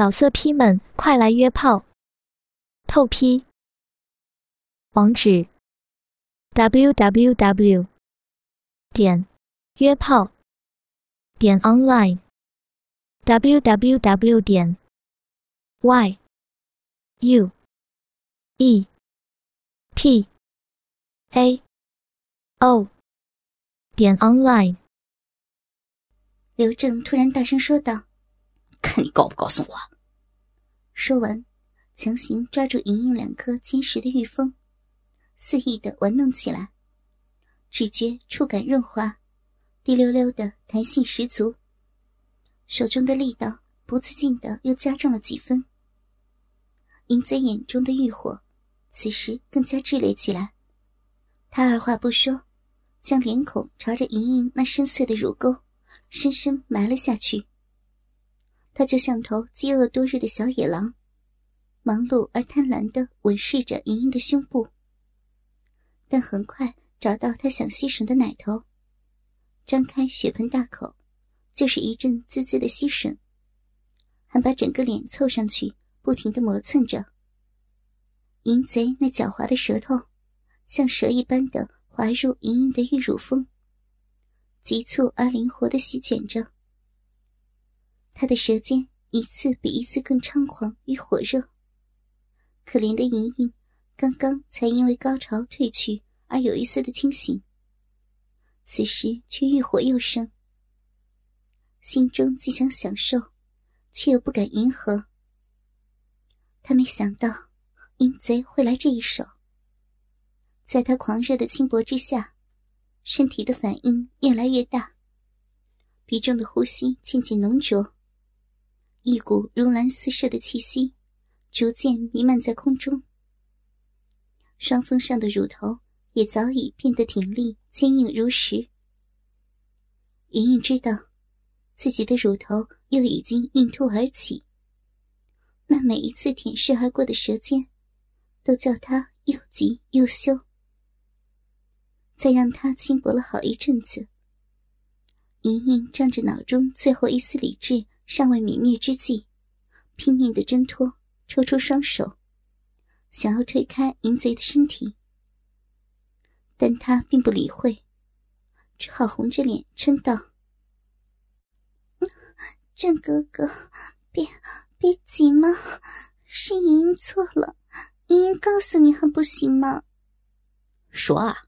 老色批们，快来约炮！透批。网址：w w w 点约炮点 online w w w 点 y u e p a o 点 online。刘正突然大声说道。看你告不告诉我！说完，强行抓住莹莹两颗坚实的玉峰，肆意的玩弄起来，只觉触感润滑，滴溜溜的弹性十足。手中的力道不自禁的又加重了几分。银贼眼中的欲火，此时更加炽烈起来。他二话不说，将脸孔朝着莹莹那深邃的乳沟，深深埋了下去。他就像头饥饿多日的小野狼，忙碌而贪婪地吻舐着莹莹的胸部，但很快找到他想吸吮的奶头，张开血盆大口，就是一阵滋滋的吸吮，还把整个脸凑上去，不停地磨蹭着。淫贼那狡猾的舌头，像蛇一般的滑入莹莹的玉乳峰，急促而灵活地席卷着。他的舌尖一次比一次更猖狂与火热。可怜的莹莹，刚刚才因为高潮退去而有一丝的清醒，此时却欲火又生。心中既想享受，却又不敢迎合。他没想到淫贼会来这一手。在他狂热的轻薄之下，身体的反应越来越大，鼻中的呼吸渐渐浓浊。一股如兰似射的气息，逐渐弥漫在空中。双峰上的乳头也早已变得挺立、坚硬如石。莹莹知道，自己的乳头又已经硬凸而起。那每一次舔舐而过的舌尖，都叫她又急又羞。再让她轻薄了好一阵子，莹莹仗着脑中最后一丝理智。尚未泯灭之际，拼命的挣脱，抽出双手，想要推开淫贼的身体，但他并不理会，只好红着脸嗔道：“郑哥哥，别别急嘛，是莹莹错了，莹莹告诉你还不行吗？”说啊！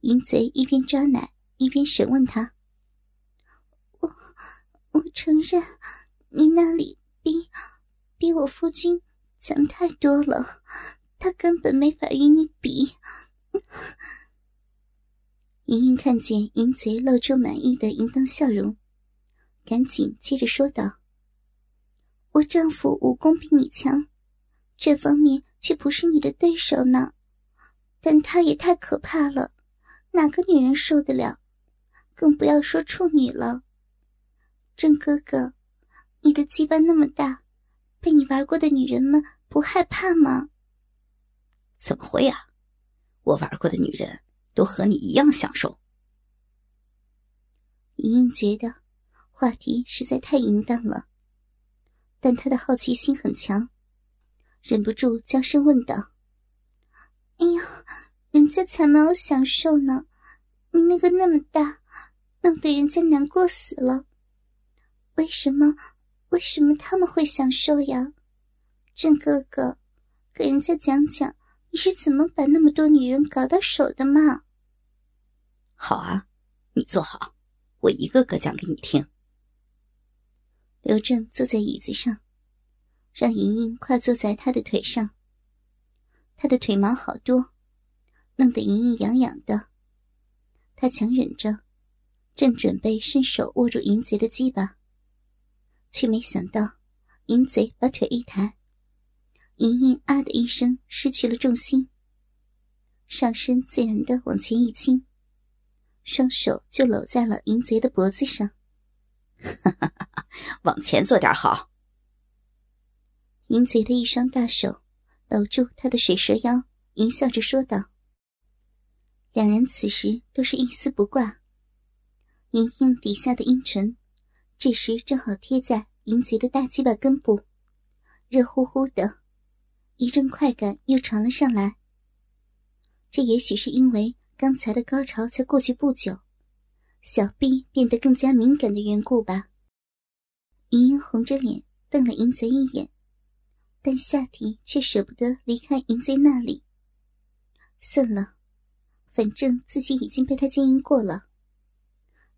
淫贼一边抓奶一边审问他。我承认，你那里比比我夫君强太多了，他根本没法与你比。莹莹看见淫贼露出满意的淫荡笑容，赶紧接着说道：“我丈夫武功比你强，这方面却不是你的对手呢。但他也太可怕了，哪个女人受得了？更不要说处女了。”郑哥哥，你的鸡巴那么大，被你玩过的女人们不害怕吗？怎么会啊？我玩过的女人都和你一样享受。莹莹觉得话题实在太淫荡了，但她的好奇心很强，忍不住娇声问道：“哎呀，人家才没有享受呢，你那个那么大，弄得人家难过死了。”为什么？为什么他们会享受呀？郑哥哥，给人家讲讲你是怎么把那么多女人搞到手的嘛？好啊，你坐好，我一个个讲给你听。刘正坐在椅子上，让莹莹跨坐在他的腿上。他的腿毛好多，弄得莹莹痒痒的。他强忍着，正准备伸手握住淫贼的鸡巴。却没想到，淫贼把腿一抬，莹莹啊的一声失去了重心，上身自然的往前一倾，双手就搂在了淫贼的脖子上。往前坐点好。淫贼的一双大手搂住他的水蛇腰，淫笑着说道。两人此时都是一丝不挂，莹莹底下的阴唇。这时正好贴在淫贼的大鸡巴根部，热乎乎的，一阵快感又传了上来。这也许是因为刚才的高潮才过去不久，小臂变得更加敏感的缘故吧。莹莹红着脸瞪了淫贼一眼，但下体却舍不得离开淫贼那里。算了，反正自己已经被他奸淫过了，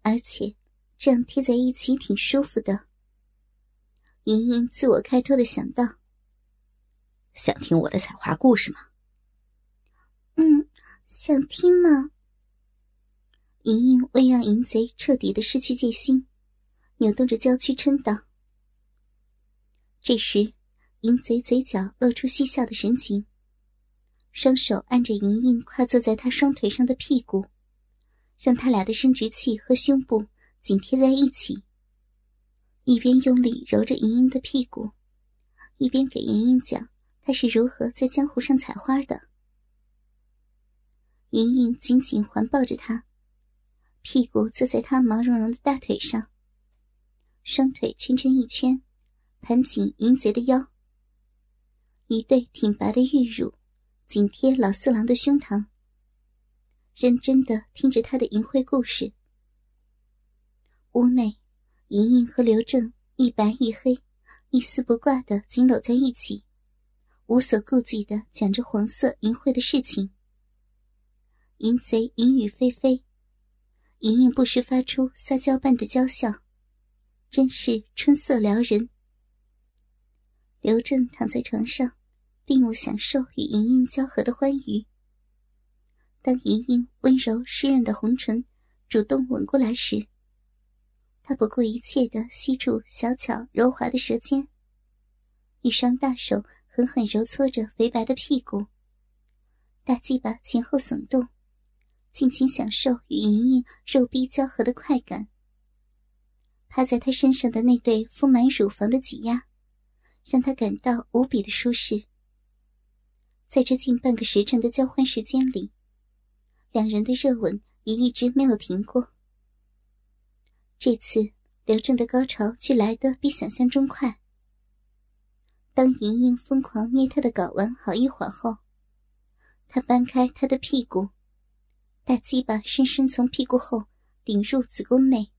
而且这样贴在一起挺舒服的。莹莹自我开脱的想到：“想听我的采花故事吗？”“嗯，想听吗？”莹莹为让淫贼彻底的失去戒心，扭动着娇躯嗔道。这时，淫贼嘴角露出嬉笑的神情，双手按着莹莹跨坐在他双腿上的屁股，让他俩的生殖器和胸部紧贴在一起。一边用力揉着莹莹的屁股，一边给莹莹讲他是如何在江湖上采花的。莹莹紧紧环抱着他，屁股坐在他毛茸茸的大腿上，双腿圈成一圈，盘紧淫贼的腰。一对挺拔的玉乳紧贴老色狼的胸膛，认真的听着他的淫秽故事。屋内。莹莹和刘正一白一黑，一丝不挂的紧搂在一起，无所顾忌的讲着黄色淫秽的事情。淫贼淫语霏霏，莹莹不时发出撒娇般的娇笑，真是春色撩人。刘正躺在床上，闭目享受与莹莹交合的欢愉。当莹莹温柔湿润的红唇主动吻过来时，他不顾一切的吸住小巧柔滑的舌尖，一双大手狠狠揉搓着肥白的屁股，大鸡巴前后耸动，尽情享受与莹莹肉逼交合的快感。趴在他身上的那对丰满乳房的挤压，让他感到无比的舒适。在这近半个时辰的交换时间里，两人的热吻也一直没有停过。这次刘正的高潮却来得比想象中快。当莹莹疯狂捏他的睾丸好一会儿后，他搬开他的屁股，大鸡巴深深从屁股后顶入子宫内，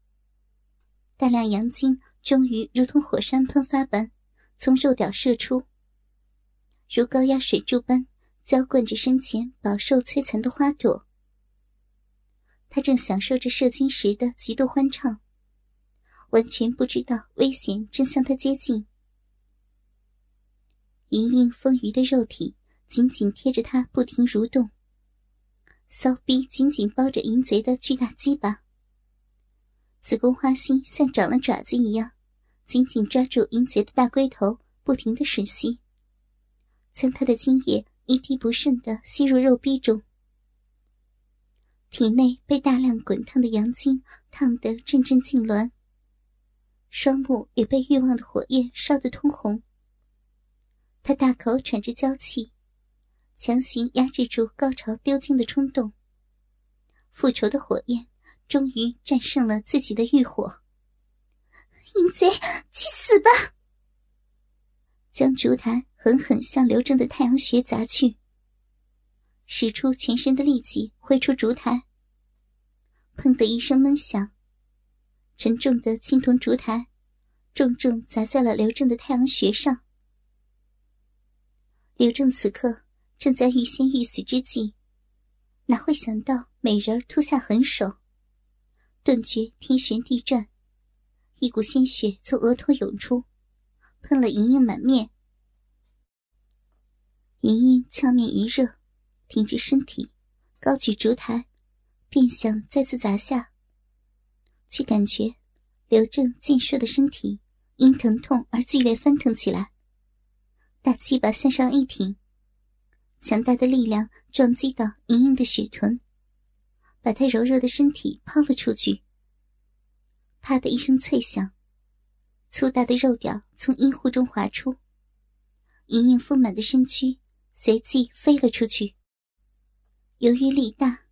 大量阳精终于如同火山喷发般从肉屌射出，如高压水柱般浇灌着身前饱受摧残的花朵。他正享受着射精时的极度欢畅。完全不知道危险正向他接近。莹莹丰腴的肉体紧紧贴着他，不停蠕动。骚逼紧紧包着淫贼的巨大鸡巴，子宫花心像长了爪子一样，紧紧抓住淫贼的大龟头，不停的吮吸，将他的精液一滴不剩的吸入肉壁中。体内被大量滚烫的阳精烫得阵阵痉挛。双目也被欲望的火焰烧得通红。他大口喘着娇气，强行压制住高潮丢精的冲动。复仇的火焰终于战胜了自己的欲火。淫贼，去死吧！将烛台狠狠向刘正的太阳穴砸去，使出全身的力气挥出烛台。砰的一声闷响。沉重的青铜烛台，重重砸在了刘正的太阳穴上。刘正此刻正在欲仙欲死之际，哪会想到美人突下狠手，顿觉天旋地转，一股鲜血从额头涌出，喷了莹莹满面。莹莹俏面一热，挺直身体，高举烛台，便想再次砸下。却感觉刘正健硕的身体因疼痛而剧烈翻腾起来，大气把向上一挺，强大的力量撞击到莹莹的血臀，把她柔弱的身体抛了出去。啪的一声脆响，粗大的肉屌从阴户中滑出，莹莹丰满的身躯随即飞了出去。由于力大，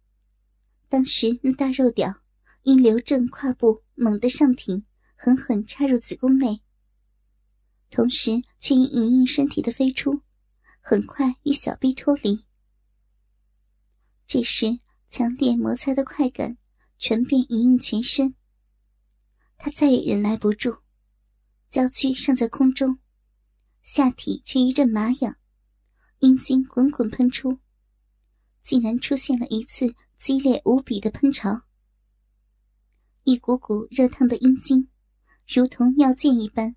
当时那大肉屌。因刘正胯部猛地上挺，狠狠插入子宫内，同时却因莹莹身体的飞出，很快与小臂脱离。这时，强烈摩擦的快感传遍莹莹全身，她再也忍耐不住，娇躯尚在空中，下体却一阵麻痒，阴茎滚滚喷出，竟然出现了一次激烈无比的喷潮，一股股热烫的阴茎，如同尿箭一般。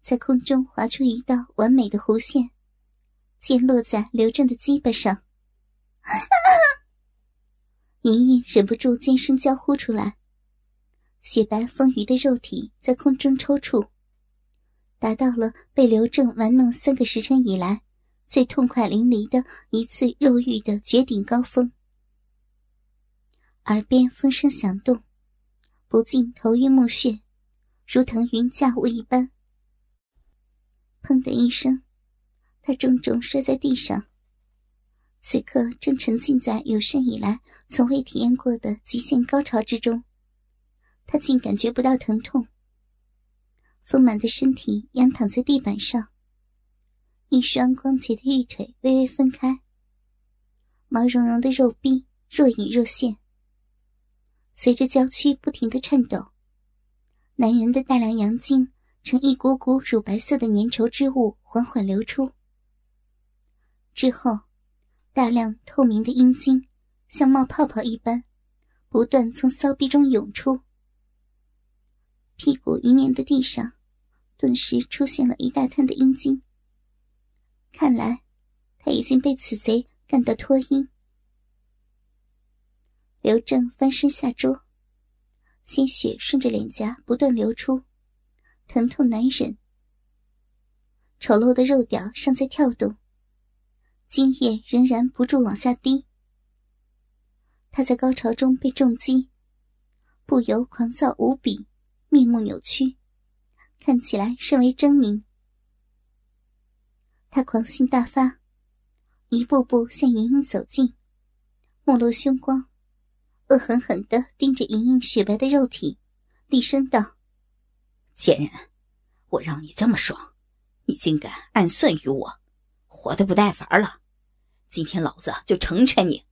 在空中划出一道完美的弧线，溅落在刘正的鸡巴上。莹莹忍不住尖声娇呼出来，雪白丰腴的肉体在空中抽搐，达到了被刘正玩弄三个时辰以来最痛快淋漓的一次肉欲的绝顶高峰。耳边风声响动，不禁头晕目眩，如腾云驾雾一般。砰的一声，他重重摔在地上。此刻正沉浸在有生以来从未体验过的极限高潮之中，他竟感觉不到疼痛。丰满的身体仰躺在地板上，一双光洁的玉腿微微分开，毛茸茸的肉臂若隐若现。随着娇躯不停的颤抖，男人的大量阳精。呈一股股乳白色的粘稠之物缓缓流出，之后，大量透明的阴茎像冒泡泡一般，不断从骚逼中涌出。屁股一面的地上，顿时出现了一大滩的阴茎。看来，他已经被此贼干到脱阴。刘正翻身下桌，鲜血顺着脸颊不断流出。疼痛难忍，丑陋的肉屌尚在跳动，精液仍然不住往下滴。他在高潮中被重击，不由狂躁无比，面目扭曲，看起来甚为狰狞。他狂性大发，一步步向莹莹走近，目露凶光，恶狠狠地盯着莹莹雪白的肉体，厉声道。贱人，我让你这么爽，你竟敢暗算于我，活得不耐烦了！今天老子就成全你！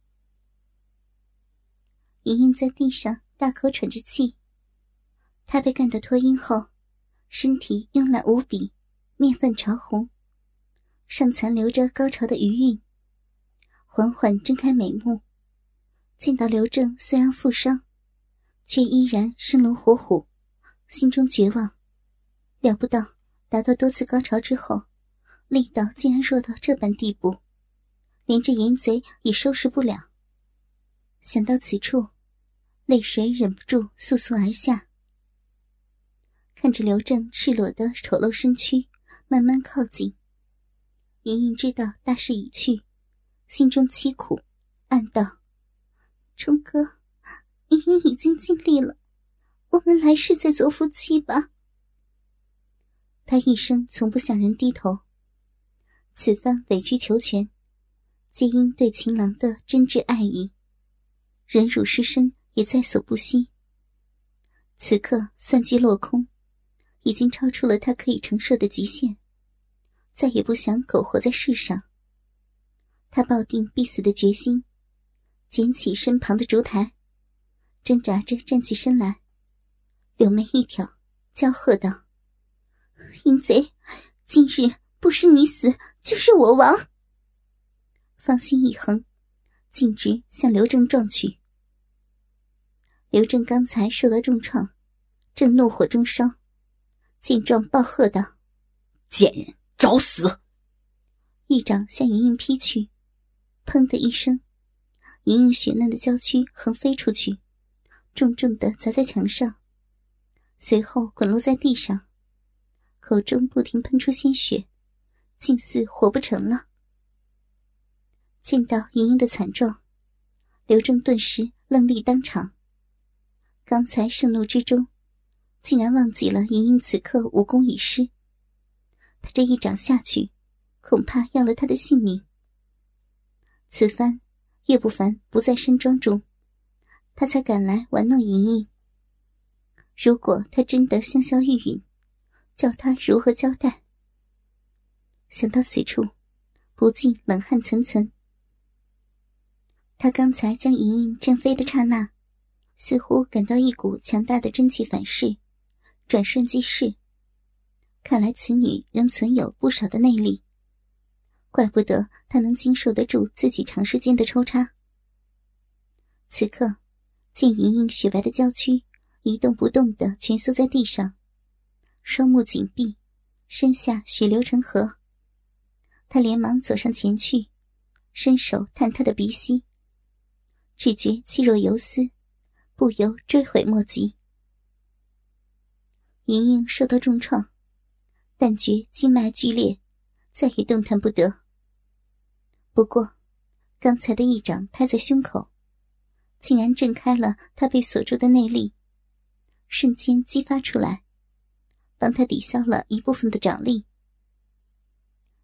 莹莹在地上大口喘着气，她被干得脱衣后，身体慵懒无比，面泛潮红，尚残留着高潮的余韵，缓缓睁开美目，见到刘正虽然负伤，却依然生龙活虎，心中绝望。料不到达到多次高潮之后，力道竟然弱到这般地步，连这淫贼也收拾不了。想到此处，泪水忍不住簌簌而下。看着刘正赤裸的丑陋身躯慢慢靠近，莹莹知道大势已去，心中凄苦，暗道：“冲哥，你已经尽力了，我们来世再做夫妻吧。”他一生从不向人低头，此番委曲求全，皆因对情郎的真挚爱意，忍辱失身也在所不惜。此刻算计落空，已经超出了他可以承受的极限，再也不想苟活在世上。他抱定必死的决心，捡起身旁的烛台，挣扎着站起身来，柳眉一挑，娇喝道。淫贼，今日不是你死，就是我亡。芳心一横，径直向刘正撞去。刘正刚才受了重创，正怒火中烧，见状暴喝道：“贱人，找死！”一掌向莹莹劈去，砰的一声，莹莹雪嫩的娇躯横飞出去，重重的砸在墙上，随后滚落在地上。口中不停喷出鲜血，竟似活不成了。见到莹莹的惨状，刘正顿时愣立当场。刚才盛怒之中，竟然忘记了莹莹此刻武功已失。他这一掌下去，恐怕要了他的性命。此番岳不凡不在山庄中，他才赶来玩弄莹莹。如果他真的香消玉殒，叫他如何交代？想到此处，不禁冷汗涔涔。他刚才将莹莹震飞的刹那，似乎感到一股强大的真气反噬，转瞬即逝。看来此女仍存有不少的内力，怪不得他能经受得住自己长时间的抽插。此刻，见莹莹雪白的娇躯一动不动的蜷缩在地上，双目紧闭，身下血流成河。他连忙走上前去，伸手探她的鼻息，只觉气若游丝，不由追悔莫及。莹莹受到重创。但觉经脉剧烈，再也动弹不得。不过，刚才的一掌拍在胸口，竟然震开了他被锁住的内力，瞬间激发出来，帮他抵消了一部分的掌力。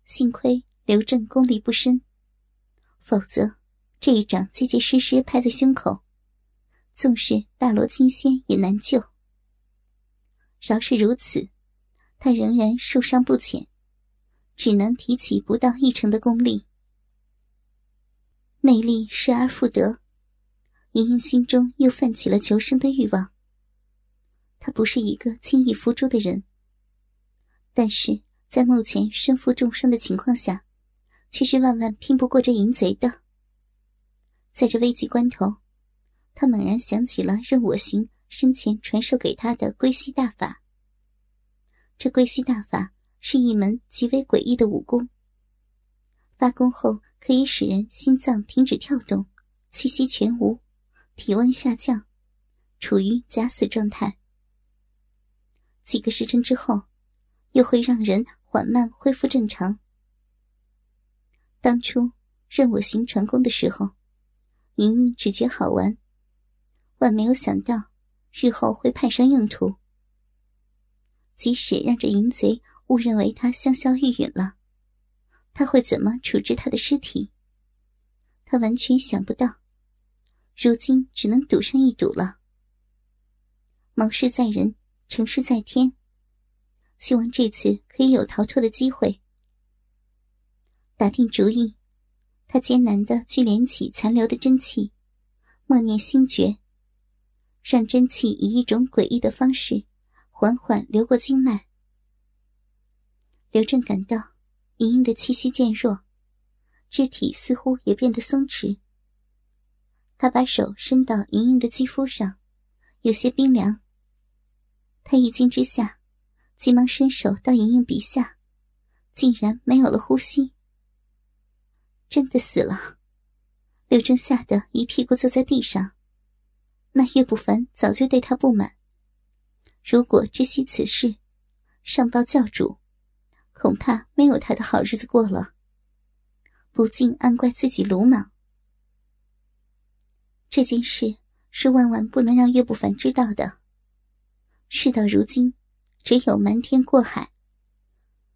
幸亏刘正功力不深，否则这一掌结结实实拍在胸口，纵使大罗金仙也难救。饶是如此。他仍然受伤不浅，只能提起不到一成的功力，内力失而复得，莹莹心中又泛起了求生的欲望。他不是一个轻易服输的人，但是在目前身负重伤的情况下，却是万万拼不过这淫贼的。在这危急关头，他猛然想起了任我行生前传授给他的归西大法。这归西大法是一门极为诡异的武功。发功后可以使人心脏停止跳动，气息全无，体温下降，处于假死状态。几个时辰之后，又会让人缓慢恢复正常。当初任我行传功的时候，莹莹只觉好玩，万没有想到日后会派上用途。即使让这淫贼误认为他香消玉殒了，他会怎么处置他的尸体？他完全想不到，如今只能赌上一赌了。谋事在人，成事在天，希望这次可以有逃脱的机会。打定主意，他艰难的聚敛起残留的真气，默念心诀，让真气以一种诡异的方式。缓缓流过经脉，刘正感到莹莹的气息渐弱，肢体似乎也变得松弛。他把手伸到莹莹的肌肤上，有些冰凉。他一惊之下，急忙伸手到莹莹鼻下，竟然没有了呼吸，真的死了。刘正吓得一屁股坐在地上。那岳不凡早就对他不满。如果知悉此事，上报教主，恐怕没有他的好日子过了。不禁暗怪自己鲁莽。这件事是万万不能让岳不凡知道的。事到如今，只有瞒天过海。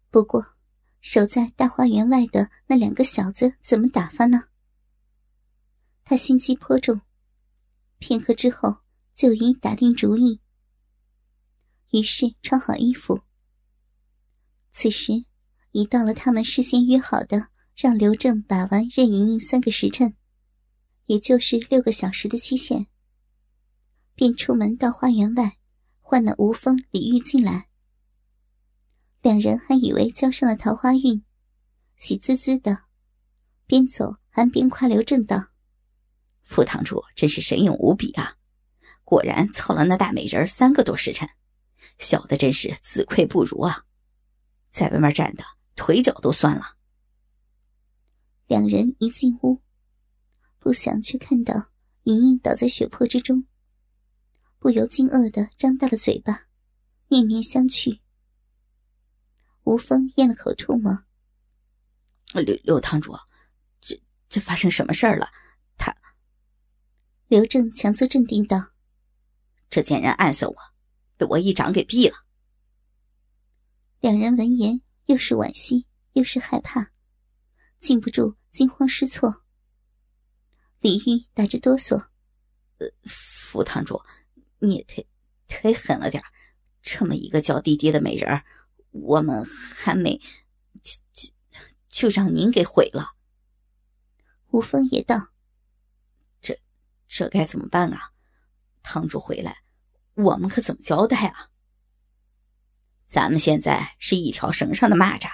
不过，守在大花园外的那两个小子怎么打发呢？他心机颇重，片刻之后就已打定主意。于是穿好衣服。此时已到了他们事先约好的让刘正把玩任盈盈三个时辰，也就是六个小时的期限，便出门到花园外唤那吴峰、李玉进来。两人还以为交上了桃花运，喜滋滋的，边走还边夸刘正道：“副堂主真是神勇无比啊！果然操了那大美人三个多时辰。”小的真是自愧不如啊，在外面站的腿脚都酸了。两人一进屋，不想却看到莹莹倒在血泊之中，不由惊愕的张大了嘴巴，面面相觑。吴峰咽了口唾沫：“刘刘堂主，这这发生什么事儿了？”他刘正强作镇定道：“这贱人暗算我。”被我一掌给毙了。两人闻言，又是惋惜，又是害怕，禁不住惊慌失措。李玉打着哆嗦：“呃，副堂主，你也忒忒狠了点这么一个娇滴滴的美人我们还没……就让您给毁了。吴峰也道：“这，这该怎么办啊？堂主回来，我们可怎么交代啊？咱们现在是一条绳上的蚂蚱，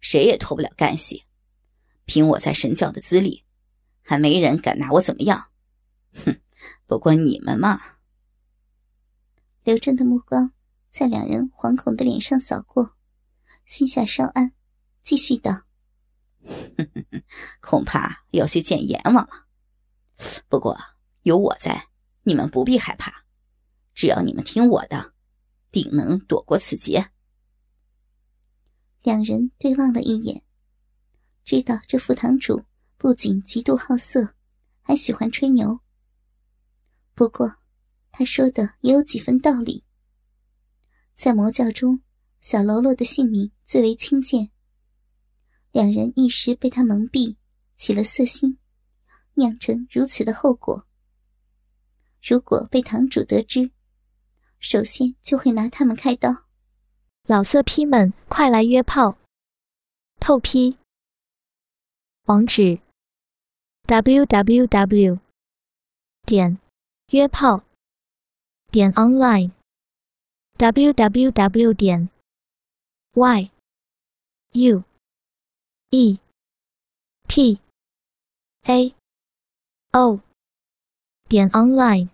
谁也脱不了干系。凭我在神教的资历，还没人敢拿我怎么样。哼，不过你们嘛。”刘正的目光在两人惶恐的脸上扫过，心下稍安，继续道。恐怕要去见阎王了。不过有我在，你们不必害怕。只要你们听我的，定能躲过此劫。两人对望了一眼，知道这副堂主不仅极度好色，还喜欢吹牛。不过他说的也有几分道理。在魔教中，小喽啰的性命最为轻贱。两人一时被他蒙蔽，起了色心，酿成如此的后果。如果被堂主得知，首先就会拿他们开刀。老色批们，快来约炮！透批。网址：w w w. 点约炮点 online w w w. 点 y u。e p a o 点 online。